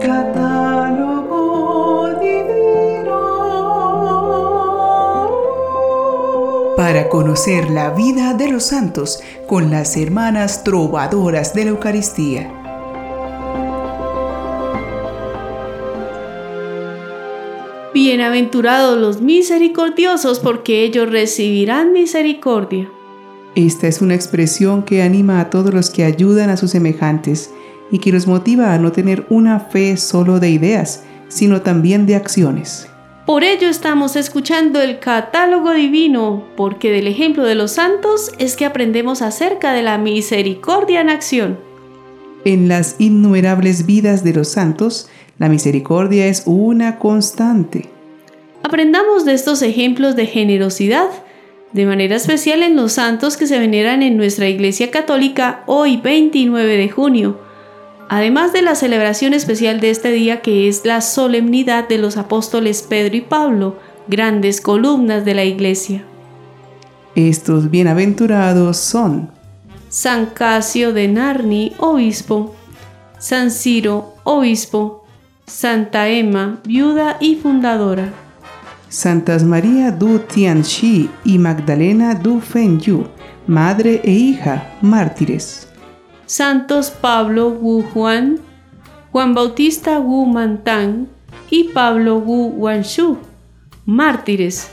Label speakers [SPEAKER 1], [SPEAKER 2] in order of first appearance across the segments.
[SPEAKER 1] Catálogo divino. Para conocer la vida de los santos con las hermanas trovadoras de la Eucaristía.
[SPEAKER 2] Bienaventurados los misericordiosos porque ellos recibirán misericordia.
[SPEAKER 1] Esta es una expresión que anima a todos los que ayudan a sus semejantes y que los motiva a no tener una fe solo de ideas, sino también de acciones.
[SPEAKER 2] Por ello estamos escuchando el catálogo divino, porque del ejemplo de los santos es que aprendemos acerca de la misericordia en acción.
[SPEAKER 1] En las innumerables vidas de los santos, la misericordia es una constante.
[SPEAKER 2] Aprendamos de estos ejemplos de generosidad, de manera especial en los santos que se veneran en nuestra Iglesia Católica hoy 29 de junio, además de la celebración especial de este día que es la solemnidad de los apóstoles Pedro y Pablo, grandes columnas de la Iglesia.
[SPEAKER 1] Estos bienaventurados son
[SPEAKER 2] San Casio de Narni, obispo, San Ciro, obispo, Santa Emma, viuda y fundadora.
[SPEAKER 1] Santas María du Tianxi y Magdalena du Fenyu, madre e hija, mártires.
[SPEAKER 2] Santos Pablo Wu Juan, Juan Bautista Wu Mantang y Pablo Wu Wanshu, mártires.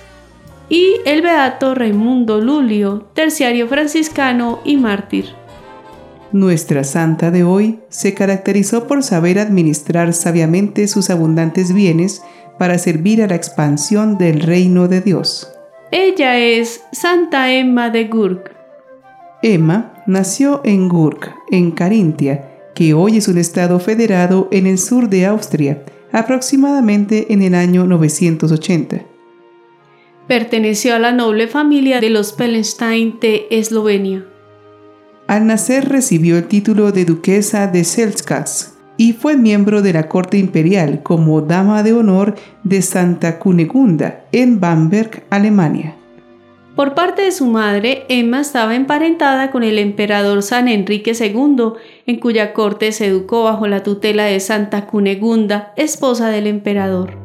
[SPEAKER 2] Y el beato Raimundo Lulio, terciario franciscano y mártir.
[SPEAKER 1] Nuestra santa de hoy se caracterizó por saber administrar sabiamente sus abundantes bienes para servir a la expansión del reino de Dios.
[SPEAKER 2] Ella es Santa Emma de Gurk.
[SPEAKER 1] Emma nació en Gurk, en Carintia, que hoy es un estado federado en el sur de Austria, aproximadamente en el año 980.
[SPEAKER 2] Perteneció a la noble familia de los Pelenstein de Eslovenia.
[SPEAKER 1] Al nacer recibió el título de duquesa de Selskats y fue miembro de la corte imperial como dama de honor de Santa Cunegunda en Bamberg, Alemania.
[SPEAKER 2] Por parte de su madre, Emma estaba emparentada con el emperador San Enrique II, en cuya corte se educó bajo la tutela de Santa Cunegunda, esposa del emperador.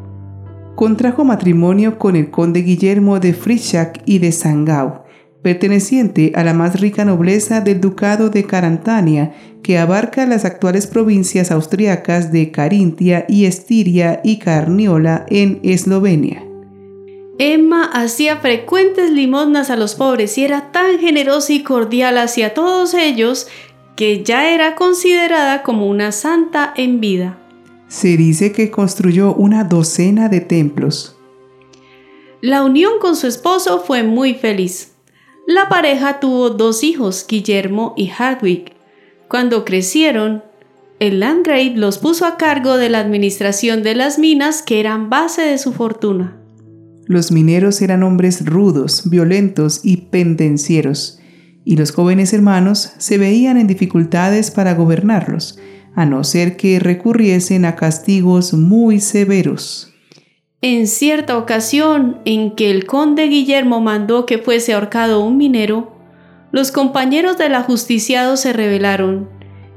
[SPEAKER 1] Contrajo matrimonio con el conde Guillermo de Frischach y de Sangau, perteneciente a la más rica nobleza del ducado de Carantania, que abarca las actuales provincias austriacas de Carintia y Estiria y Carniola en Eslovenia.
[SPEAKER 2] Emma hacía frecuentes limosnas a los pobres y era tan generosa y cordial hacia todos ellos que ya era considerada como una santa en vida.
[SPEAKER 1] Se dice que construyó una docena de templos.
[SPEAKER 2] La unión con su esposo fue muy feliz. La pareja tuvo dos hijos, Guillermo y Hardwick. Cuando crecieron, el Landgrave los puso a cargo de la administración de las minas que eran base de su fortuna.
[SPEAKER 1] Los mineros eran hombres rudos, violentos y pendencieros, y los jóvenes hermanos se veían en dificultades para gobernarlos, a no ser que recurriesen a castigos muy severos.
[SPEAKER 2] En cierta ocasión en que el conde Guillermo mandó que fuese ahorcado un minero, los compañeros del ajusticiado se rebelaron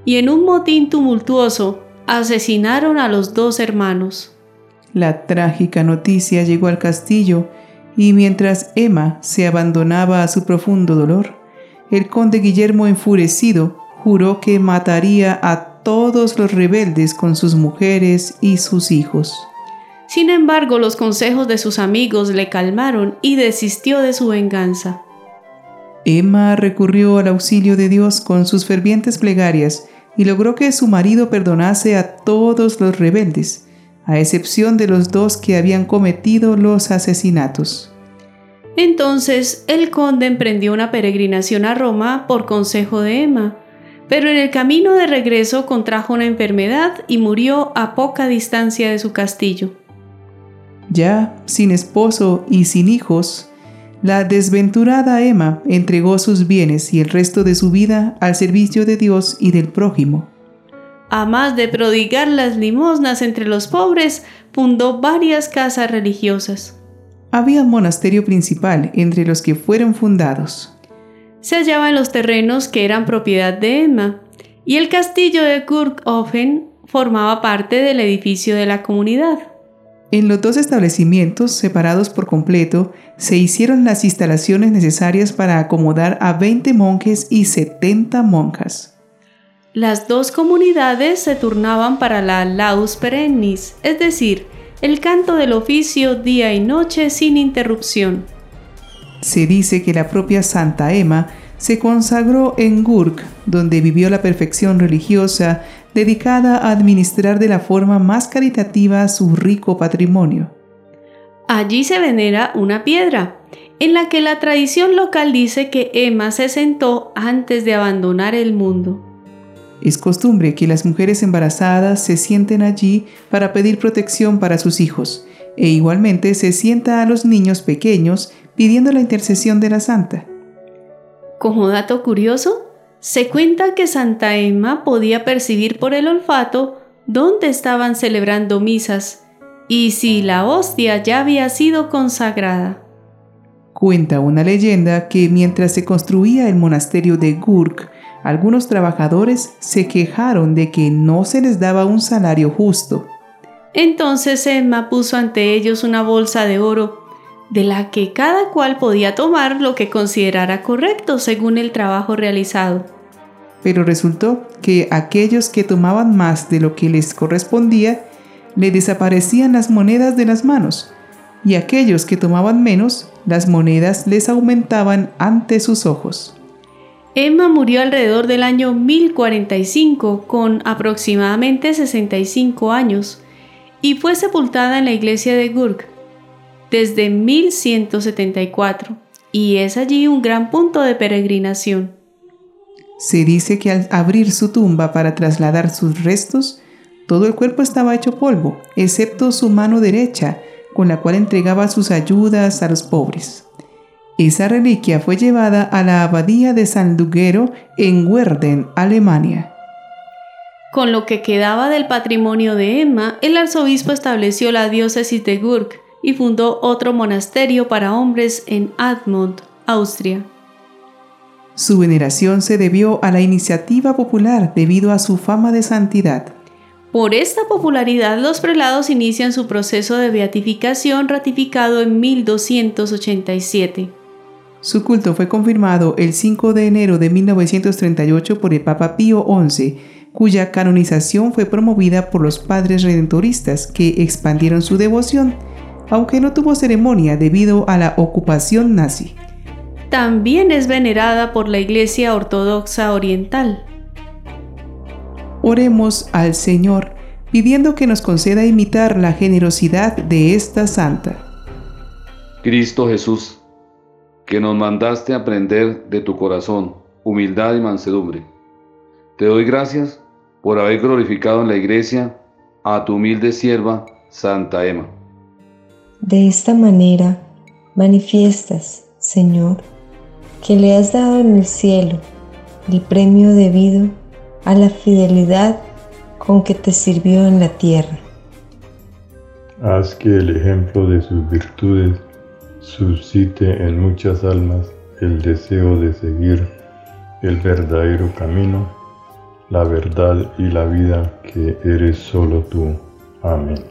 [SPEAKER 2] y en un motín tumultuoso asesinaron a los dos hermanos.
[SPEAKER 1] La trágica noticia llegó al castillo y mientras Emma se abandonaba a su profundo dolor, el conde Guillermo enfurecido juró que mataría a todos los rebeldes con sus mujeres y sus hijos.
[SPEAKER 2] Sin embargo, los consejos de sus amigos le calmaron y desistió de su venganza.
[SPEAKER 1] Emma recurrió al auxilio de Dios con sus fervientes plegarias y logró que su marido perdonase a todos los rebeldes, a excepción de los dos que habían cometido los asesinatos.
[SPEAKER 2] Entonces el conde emprendió una peregrinación a Roma por consejo de Emma, pero en el camino de regreso contrajo una enfermedad y murió a poca distancia de su castillo.
[SPEAKER 1] Ya sin esposo y sin hijos, la desventurada Emma entregó sus bienes y el resto de su vida al servicio de Dios y del prójimo.
[SPEAKER 2] A más de prodigar las limosnas entre los pobres, fundó varias casas religiosas.
[SPEAKER 1] Había un monasterio principal entre los que fueron fundados.
[SPEAKER 2] Se hallaba en los terrenos que eran propiedad de Emma, y el castillo de Kurkhofen formaba parte del edificio de la comunidad.
[SPEAKER 1] En los dos establecimientos, separados por completo, se hicieron las instalaciones necesarias para acomodar a 20 monjes y 70 monjas.
[SPEAKER 2] Las dos comunidades se turnaban para la laus perennis, es decir, el canto del oficio día y noche sin interrupción.
[SPEAKER 1] Se dice que la propia Santa Emma se consagró en Gurk, donde vivió la perfección religiosa dedicada a administrar de la forma más caritativa su rico patrimonio.
[SPEAKER 2] Allí se venera una piedra, en la que la tradición local dice que Emma se sentó antes de abandonar el mundo.
[SPEAKER 1] Es costumbre que las mujeres embarazadas se sienten allí para pedir protección para sus hijos, e igualmente se sienta a los niños pequeños pidiendo la intercesión de la santa.
[SPEAKER 2] Como dato curioso, se cuenta que Santa Emma podía percibir por el olfato dónde estaban celebrando misas y si la hostia ya había sido consagrada.
[SPEAKER 1] Cuenta una leyenda que mientras se construía el monasterio de Gurk, algunos trabajadores se quejaron de que no se les daba un salario justo.
[SPEAKER 2] Entonces Emma puso ante ellos una bolsa de oro de la que cada cual podía tomar lo que considerara correcto según el trabajo realizado.
[SPEAKER 1] Pero resultó que aquellos que tomaban más de lo que les correspondía, le desaparecían las monedas de las manos, y aquellos que tomaban menos, las monedas les aumentaban ante sus ojos.
[SPEAKER 2] Emma murió alrededor del año 1045 con aproximadamente 65 años y fue sepultada en la iglesia de Gurk, desde 1174 y es allí un gran punto de peregrinación.
[SPEAKER 1] Se dice que al abrir su tumba para trasladar sus restos, todo el cuerpo estaba hecho polvo, excepto su mano derecha, con la cual entregaba sus ayudas a los pobres. Esa reliquia fue llevada a la abadía de San Luguero en Werden, Alemania.
[SPEAKER 2] Con lo que quedaba del patrimonio de Emma, el arzobispo estableció la diócesis de Gurk, y fundó otro monasterio para hombres en Admont, Austria.
[SPEAKER 1] Su veneración se debió a la iniciativa popular debido a su fama de santidad.
[SPEAKER 2] Por esta popularidad, los prelados inician su proceso de beatificación ratificado en 1287.
[SPEAKER 1] Su culto fue confirmado el 5 de enero de 1938 por el Papa Pío XI, cuya canonización fue promovida por los padres redentoristas que expandieron su devoción aunque no tuvo ceremonia debido a la ocupación nazi.
[SPEAKER 2] También es venerada por la Iglesia Ortodoxa Oriental.
[SPEAKER 1] Oremos al Señor pidiendo que nos conceda imitar la generosidad de esta santa.
[SPEAKER 3] Cristo Jesús, que nos mandaste aprender de tu corazón, humildad y mansedumbre. Te doy gracias por haber glorificado en la iglesia a tu humilde sierva, Santa Emma
[SPEAKER 4] de esta manera manifiestas, Señor, que le has dado en el cielo el premio debido a la fidelidad con que te sirvió en la tierra.
[SPEAKER 5] Haz que el ejemplo de sus virtudes suscite en muchas almas el deseo de seguir el verdadero camino, la verdad y la vida que eres solo tú. Amén.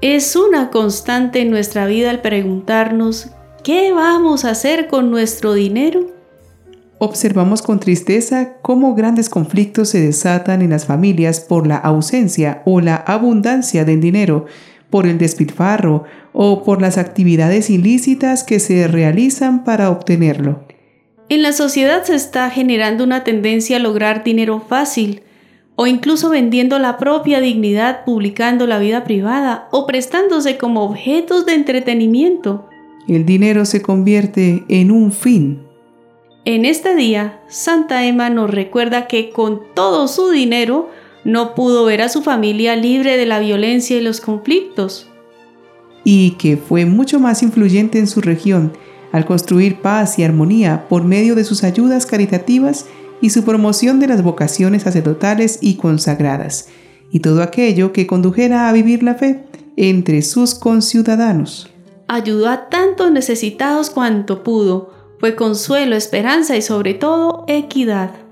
[SPEAKER 2] Es una constante en nuestra vida el preguntarnos, ¿qué vamos a hacer con nuestro dinero?
[SPEAKER 1] Observamos con tristeza cómo grandes conflictos se desatan en las familias por la ausencia o la abundancia del dinero, por el despilfarro o por las actividades ilícitas que se realizan para obtenerlo.
[SPEAKER 2] En la sociedad se está generando una tendencia a lograr dinero fácil, o incluso vendiendo la propia dignidad publicando la vida privada o prestándose como objetos de entretenimiento.
[SPEAKER 1] El dinero se convierte en un fin.
[SPEAKER 2] En este día, Santa Emma nos recuerda que con todo su dinero no pudo ver a su familia libre de la violencia y los conflictos.
[SPEAKER 1] Y que fue mucho más influyente en su región al construir paz y armonía por medio de sus ayudas caritativas y su promoción de las vocaciones sacerdotales y consagradas, y todo aquello que condujera a vivir la fe entre sus conciudadanos.
[SPEAKER 2] Ayudó a tantos necesitados cuanto pudo, fue consuelo, esperanza y sobre todo equidad.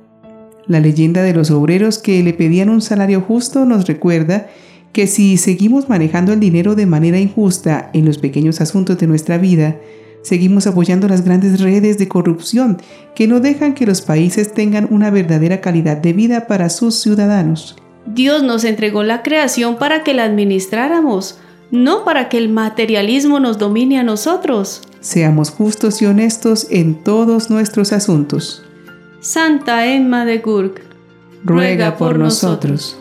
[SPEAKER 1] La leyenda de los obreros que le pedían un salario justo nos recuerda que si seguimos manejando el dinero de manera injusta en los pequeños asuntos de nuestra vida, seguimos apoyando las grandes redes de corrupción que no dejan que los países tengan una verdadera calidad de vida para sus ciudadanos.
[SPEAKER 2] Dios nos entregó la creación para que la administráramos, no para que el materialismo nos domine a nosotros.
[SPEAKER 1] Seamos justos y honestos en todos nuestros asuntos.
[SPEAKER 2] Santa Emma de Gurk,
[SPEAKER 1] ruega por nosotros.